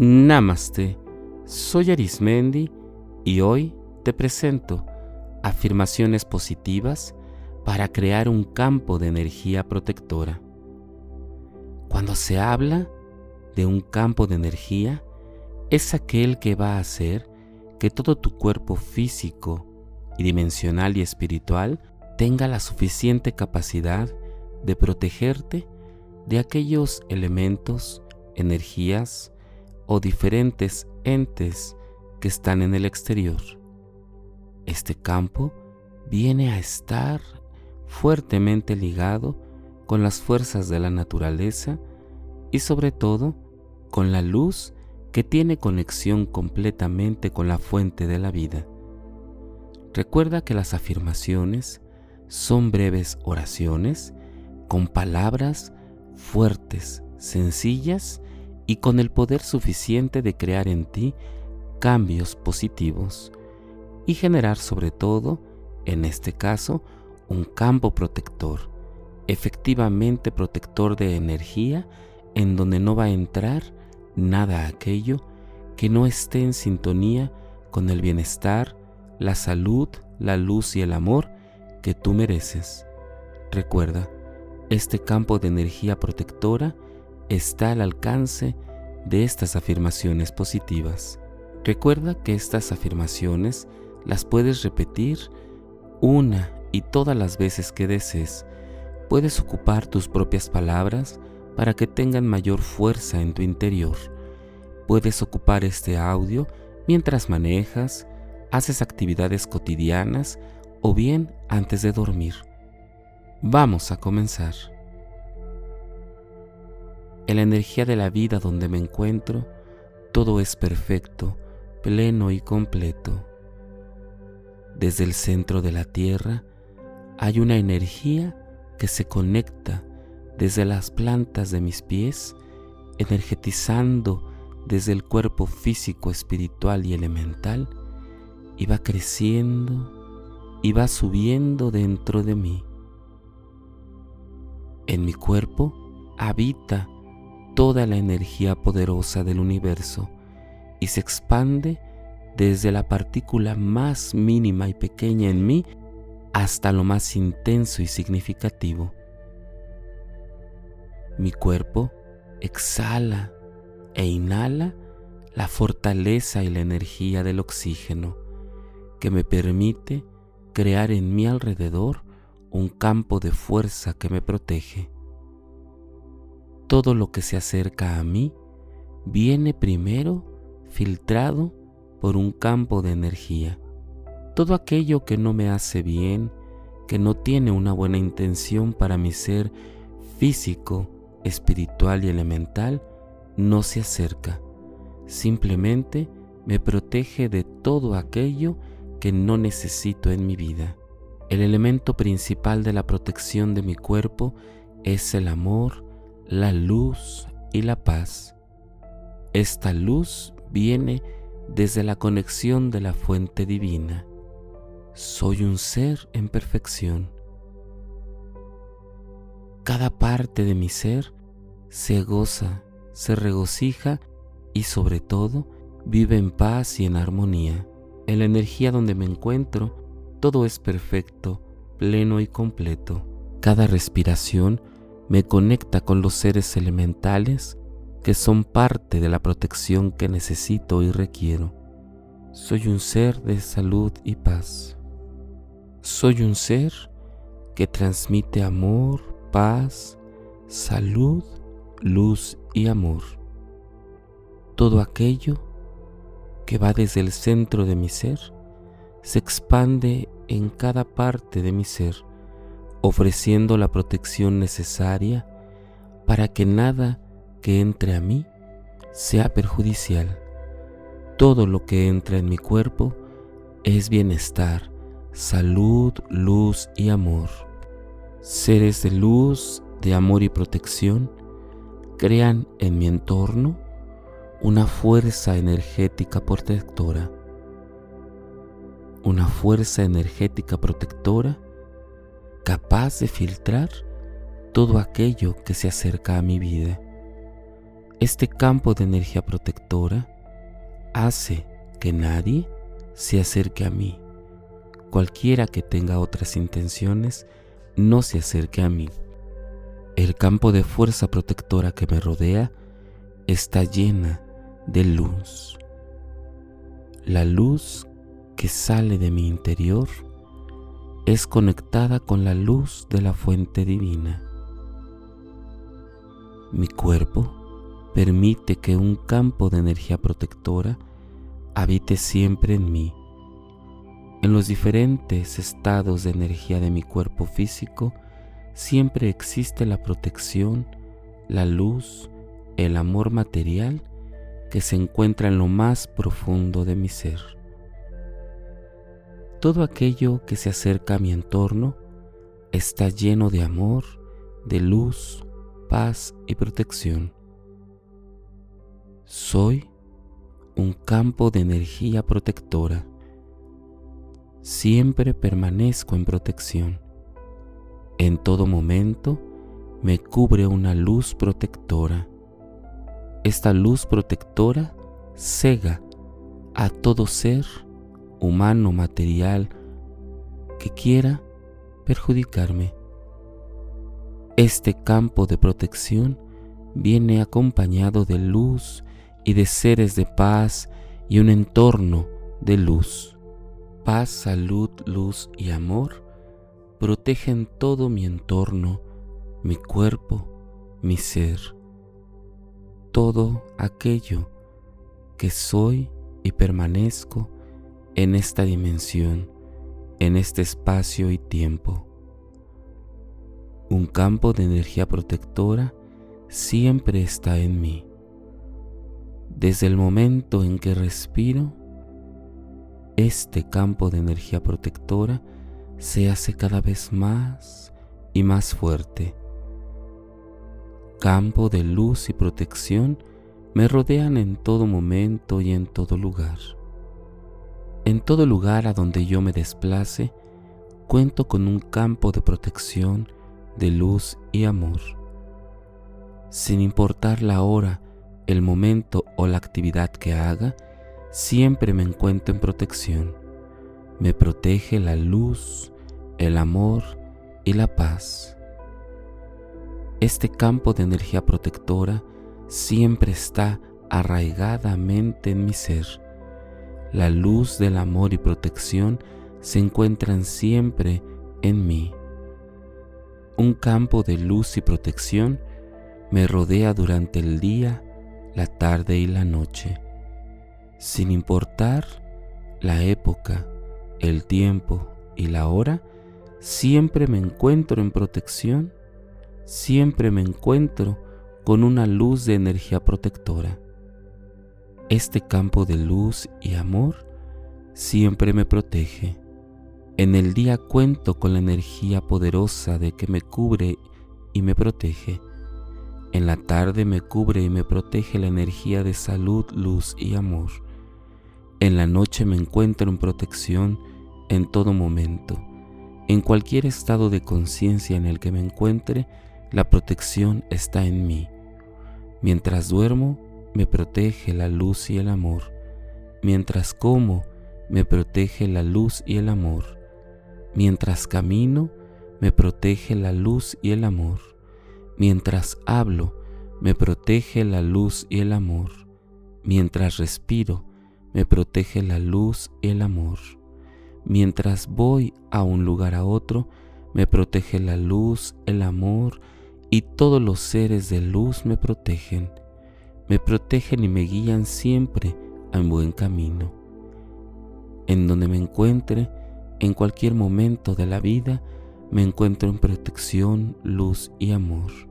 Namaste, soy Arismendi y hoy te presento afirmaciones positivas para crear un campo de energía protectora. Cuando se habla de un campo de energía, es aquel que va a hacer que todo tu cuerpo físico y dimensional y espiritual tenga la suficiente capacidad de protegerte de aquellos elementos, energías, o diferentes entes que están en el exterior. Este campo viene a estar fuertemente ligado con las fuerzas de la naturaleza y sobre todo con la luz que tiene conexión completamente con la fuente de la vida. Recuerda que las afirmaciones son breves oraciones con palabras fuertes, sencillas y con el poder suficiente de crear en ti cambios positivos y generar sobre todo, en este caso, un campo protector, efectivamente protector de energía en donde no va a entrar nada aquello que no esté en sintonía con el bienestar, la salud, la luz y el amor que tú mereces. Recuerda, este campo de energía protectora está al alcance de estas afirmaciones positivas. Recuerda que estas afirmaciones las puedes repetir una y todas las veces que desees. Puedes ocupar tus propias palabras para que tengan mayor fuerza en tu interior. Puedes ocupar este audio mientras manejas, haces actividades cotidianas o bien antes de dormir. Vamos a comenzar en la energía de la vida donde me encuentro, todo es perfecto, pleno y completo. Desde el centro de la tierra hay una energía que se conecta desde las plantas de mis pies, energetizando desde el cuerpo físico, espiritual y elemental, y va creciendo y va subiendo dentro de mí. En mi cuerpo habita toda la energía poderosa del universo y se expande desde la partícula más mínima y pequeña en mí hasta lo más intenso y significativo. Mi cuerpo exhala e inhala la fortaleza y la energía del oxígeno que me permite crear en mi alrededor un campo de fuerza que me protege todo lo que se acerca a mí viene primero filtrado por un campo de energía. Todo aquello que no me hace bien, que no tiene una buena intención para mi ser físico, espiritual y elemental, no se acerca. Simplemente me protege de todo aquello que no necesito en mi vida. El elemento principal de la protección de mi cuerpo es el amor, la luz y la paz. Esta luz viene desde la conexión de la fuente divina. Soy un ser en perfección. Cada parte de mi ser se goza, se regocija y sobre todo vive en paz y en armonía. En la energía donde me encuentro, todo es perfecto, pleno y completo. Cada respiración me conecta con los seres elementales que son parte de la protección que necesito y requiero. Soy un ser de salud y paz. Soy un ser que transmite amor, paz, salud, luz y amor. Todo aquello que va desde el centro de mi ser se expande en cada parte de mi ser ofreciendo la protección necesaria para que nada que entre a mí sea perjudicial. Todo lo que entra en mi cuerpo es bienestar, salud, luz y amor. Seres de luz, de amor y protección crean en mi entorno una fuerza energética protectora. Una fuerza energética protectora capaz de filtrar todo aquello que se acerca a mi vida. Este campo de energía protectora hace que nadie se acerque a mí. Cualquiera que tenga otras intenciones, no se acerque a mí. El campo de fuerza protectora que me rodea está llena de luz. La luz que sale de mi interior es conectada con la luz de la fuente divina. Mi cuerpo permite que un campo de energía protectora habite siempre en mí. En los diferentes estados de energía de mi cuerpo físico siempre existe la protección, la luz, el amor material que se encuentra en lo más profundo de mi ser. Todo aquello que se acerca a mi entorno está lleno de amor, de luz, paz y protección. Soy un campo de energía protectora. Siempre permanezco en protección. En todo momento me cubre una luz protectora. Esta luz protectora cega a todo ser humano material que quiera perjudicarme. Este campo de protección viene acompañado de luz y de seres de paz y un entorno de luz. Paz, salud, luz y amor protegen todo mi entorno, mi cuerpo, mi ser, todo aquello que soy y permanezco en esta dimensión, en este espacio y tiempo. Un campo de energía protectora siempre está en mí. Desde el momento en que respiro, este campo de energía protectora se hace cada vez más y más fuerte. Campo de luz y protección me rodean en todo momento y en todo lugar. En todo lugar a donde yo me desplace, cuento con un campo de protección, de luz y amor. Sin importar la hora el momento o la actividad que haga, siempre me encuentro en protección. Me protege la luz, el amor y la paz. Este campo de energía protectora siempre está arraigadamente en mi ser. La luz del amor y protección se encuentran siempre en mí. Un campo de luz y protección me rodea durante el día la tarde y la noche, sin importar la época, el tiempo y la hora, siempre me encuentro en protección, siempre me encuentro con una luz de energía protectora. Este campo de luz y amor siempre me protege. En el día cuento con la energía poderosa de que me cubre y me protege. En la tarde me cubre y me protege la energía de salud, luz y amor. En la noche me encuentro en protección en todo momento. En cualquier estado de conciencia en el que me encuentre, la protección está en mí. Mientras duermo, me protege la luz y el amor. Mientras como, me protege la luz y el amor. Mientras camino, me protege la luz y el amor. Mientras hablo, me protege la luz y el amor. Mientras respiro, me protege la luz y el amor. Mientras voy a un lugar a otro, me protege la luz, el amor y todos los seres de luz me protegen. Me protegen y me guían siempre a un buen camino. En donde me encuentre, en cualquier momento de la vida, me encuentro en protección, luz y amor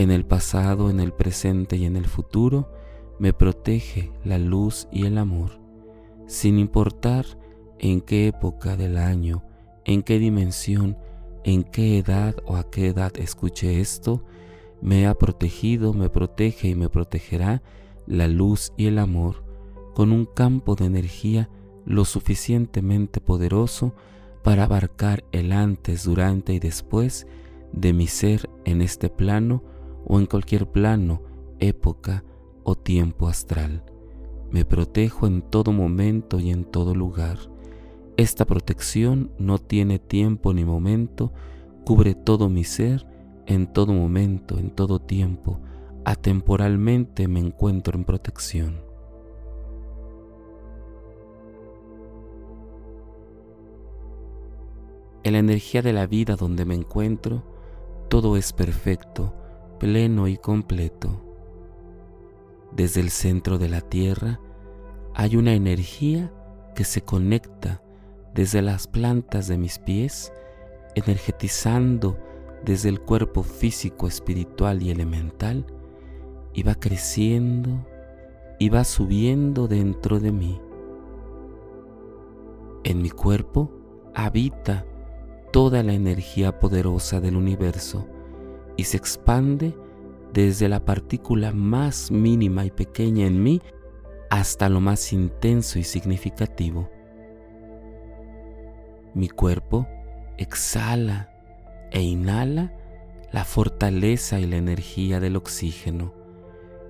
en el pasado, en el presente y en el futuro, me protege la luz y el amor, sin importar en qué época del año, en qué dimensión, en qué edad o a qué edad escuche esto, me ha protegido, me protege y me protegerá la luz y el amor con un campo de energía lo suficientemente poderoso para abarcar el antes, durante y después de mi ser en este plano o en cualquier plano época o tiempo astral. Me protejo en todo momento y en todo lugar. Esta protección no tiene tiempo ni momento, cubre todo mi ser en todo momento, en todo tiempo. Atemporalmente me encuentro en protección. En la energía de la vida donde me encuentro, todo es perfecto, pleno y completo. Desde el centro de la Tierra hay una energía que se conecta desde las plantas de mis pies, energetizando desde el cuerpo físico, espiritual y elemental, y va creciendo y va subiendo dentro de mí. En mi cuerpo habita toda la energía poderosa del universo y se expande desde la partícula más mínima y pequeña en mí hasta lo más intenso y significativo. Mi cuerpo exhala e inhala la fortaleza y la energía del oxígeno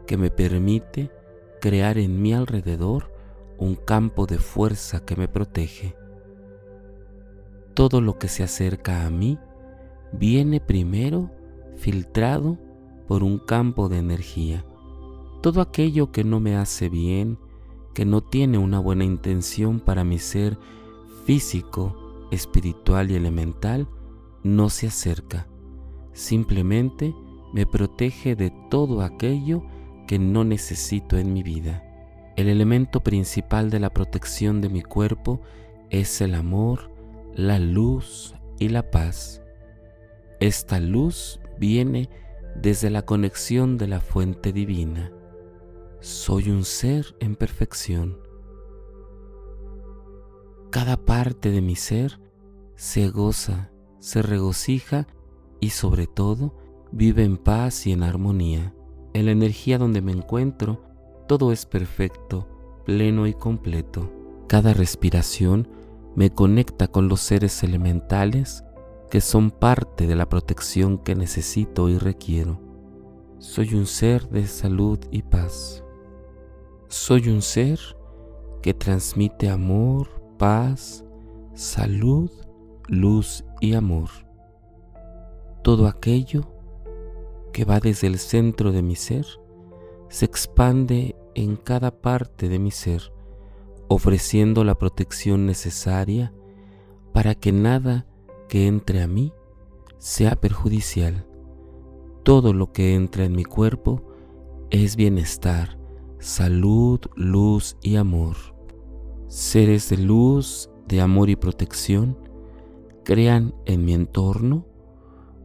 que me permite crear en mi alrededor un campo de fuerza que me protege. Todo lo que se acerca a mí viene primero filtrado por un campo de energía. Todo aquello que no me hace bien, que no tiene una buena intención para mi ser físico, espiritual y elemental, no se acerca. Simplemente me protege de todo aquello que no necesito en mi vida. El elemento principal de la protección de mi cuerpo es el amor, la luz y la paz. Esta luz viene desde la conexión de la fuente divina. Soy un ser en perfección. Cada parte de mi ser se goza, se regocija y sobre todo vive en paz y en armonía. En la energía donde me encuentro, todo es perfecto, pleno y completo. Cada respiración me conecta con los seres elementales que son parte de la protección que necesito y requiero. Soy un ser de salud y paz. Soy un ser que transmite amor, paz, salud, luz y amor. Todo aquello que va desde el centro de mi ser se expande en cada parte de mi ser, ofreciendo la protección necesaria para que nada que entre a mí sea perjudicial. Todo lo que entra en mi cuerpo es bienestar, salud, luz y amor. Seres de luz, de amor y protección crean en mi entorno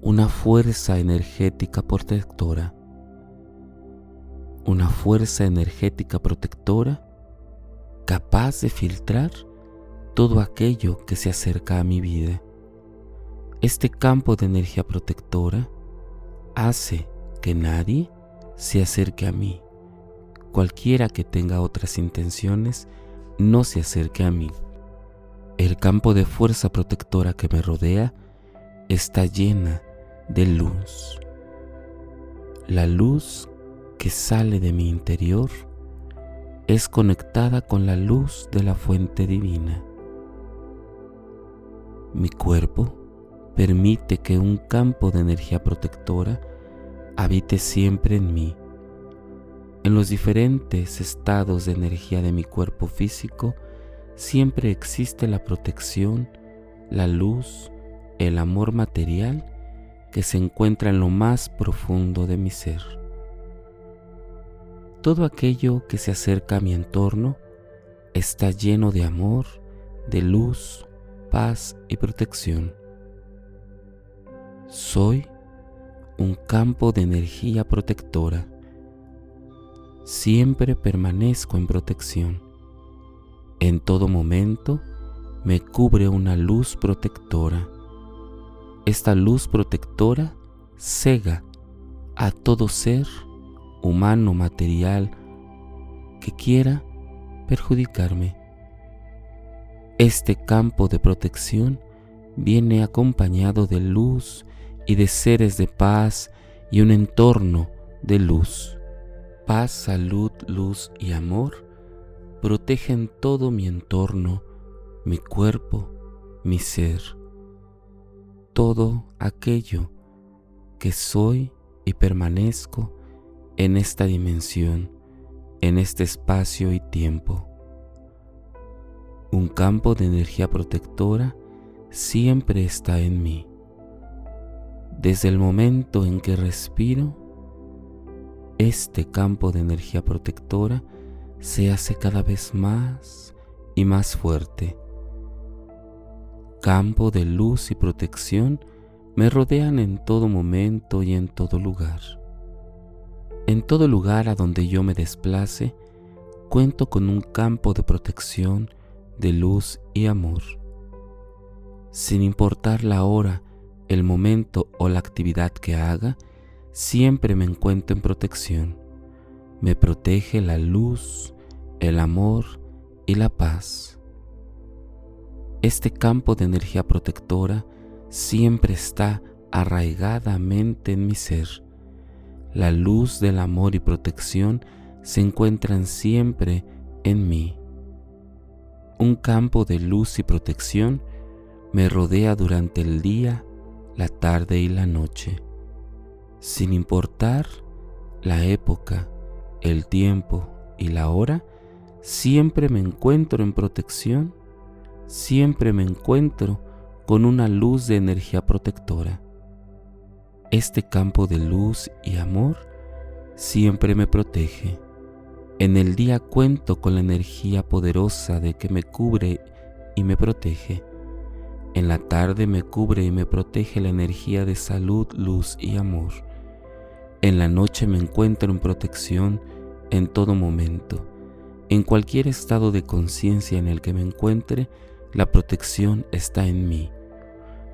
una fuerza energética protectora. Una fuerza energética protectora capaz de filtrar todo aquello que se acerca a mi vida. Este campo de energía protectora hace que nadie se acerque a mí. Cualquiera que tenga otras intenciones, no se acerque a mí. El campo de fuerza protectora que me rodea está llena de luz. La luz que sale de mi interior es conectada con la luz de la fuente divina. Mi cuerpo permite que un campo de energía protectora habite siempre en mí. En los diferentes estados de energía de mi cuerpo físico, siempre existe la protección, la luz, el amor material que se encuentra en lo más profundo de mi ser. Todo aquello que se acerca a mi entorno está lleno de amor, de luz, paz y protección. Soy un campo de energía protectora. Siempre permanezco en protección. En todo momento me cubre una luz protectora. Esta luz protectora cega a todo ser humano material que quiera perjudicarme. Este campo de protección viene acompañado de luz y de seres de paz y un entorno de luz. Paz, salud, luz y amor protegen todo mi entorno, mi cuerpo, mi ser, todo aquello que soy y permanezco en esta dimensión, en este espacio y tiempo. Un campo de energía protectora siempre está en mí. Desde el momento en que respiro, este campo de energía protectora se hace cada vez más y más fuerte. Campo de luz y protección me rodean en todo momento y en todo lugar. En todo lugar a donde yo me desplace, cuento con un campo de protección, de luz y amor. Sin importar la hora, el momento o la actividad que haga, siempre me encuentro en protección. Me protege la luz, el amor y la paz. Este campo de energía protectora siempre está arraigadamente en mi ser. La luz del amor y protección se encuentran siempre en mí. Un campo de luz y protección me rodea durante el día, la tarde y la noche, sin importar la época, el tiempo y la hora, siempre me encuentro en protección, siempre me encuentro con una luz de energía protectora. Este campo de luz y amor siempre me protege. En el día cuento con la energía poderosa de que me cubre y me protege. En la tarde me cubre y me protege la energía de salud, luz y amor. En la noche me encuentro en protección en todo momento. En cualquier estado de conciencia en el que me encuentre, la protección está en mí.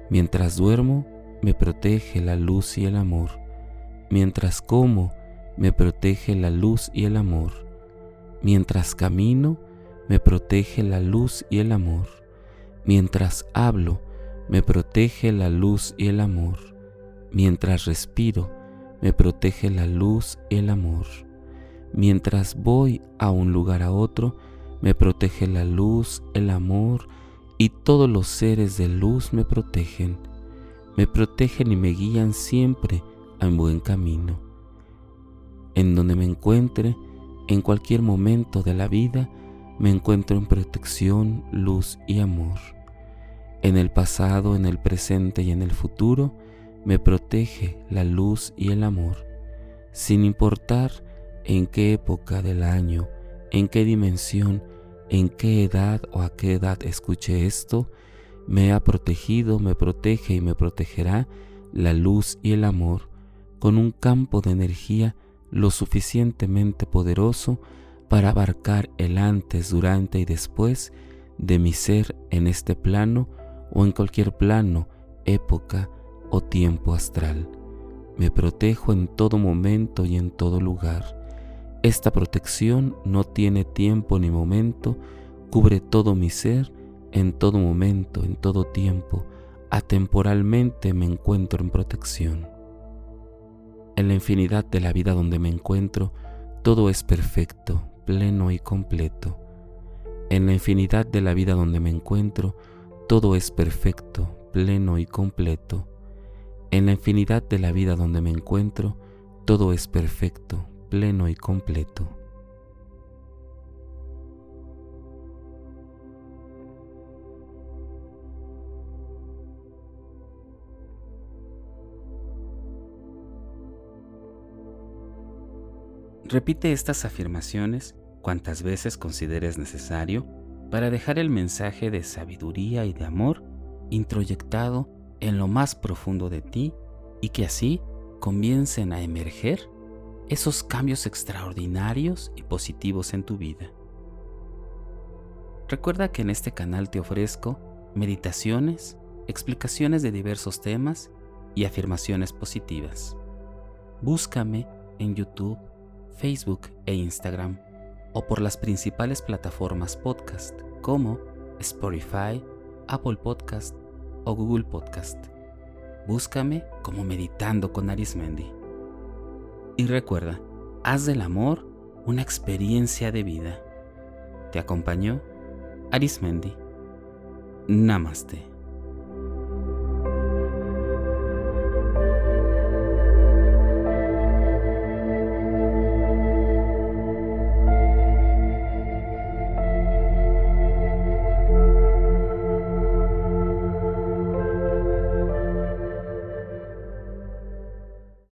Mientras duermo, me protege la luz y el amor. Mientras como, me protege la luz y el amor. Mientras camino, me protege la luz y el amor. Mientras hablo, me protege la luz y el amor. Mientras respiro, me protege la luz y el amor. Mientras voy a un lugar a otro, me protege la luz, el amor y todos los seres de luz me protegen. Me protegen y me guían siempre a buen camino. En donde me encuentre, en cualquier momento de la vida, me encuentro en protección, luz y amor. En el pasado, en el presente y en el futuro, me protege la luz y el amor, sin importar en qué época del año, en qué dimensión, en qué edad o a qué edad escuche esto, me ha protegido, me protege y me protegerá la luz y el amor con un campo de energía lo suficientemente poderoso para abarcar el antes, durante y después de mi ser en este plano o en cualquier plano, época o tiempo astral. Me protejo en todo momento y en todo lugar. Esta protección no tiene tiempo ni momento, cubre todo mi ser, en todo momento, en todo tiempo, atemporalmente me encuentro en protección. En la infinidad de la vida donde me encuentro, todo es perfecto, pleno y completo. En la infinidad de la vida donde me encuentro, todo es perfecto, pleno y completo. En la infinidad de la vida donde me encuentro, todo es perfecto, pleno y completo. Repite estas afirmaciones cuantas veces consideres necesario para dejar el mensaje de sabiduría y de amor introyectado en lo más profundo de ti y que así comiencen a emerger esos cambios extraordinarios y positivos en tu vida. Recuerda que en este canal te ofrezco meditaciones, explicaciones de diversos temas y afirmaciones positivas. Búscame en YouTube, Facebook e Instagram o por las principales plataformas podcast como Spotify, Apple Podcast o Google Podcast. Búscame como Meditando con Arismendi. Y recuerda, haz del amor una experiencia de vida. Te acompañó Arismendi. Namaste.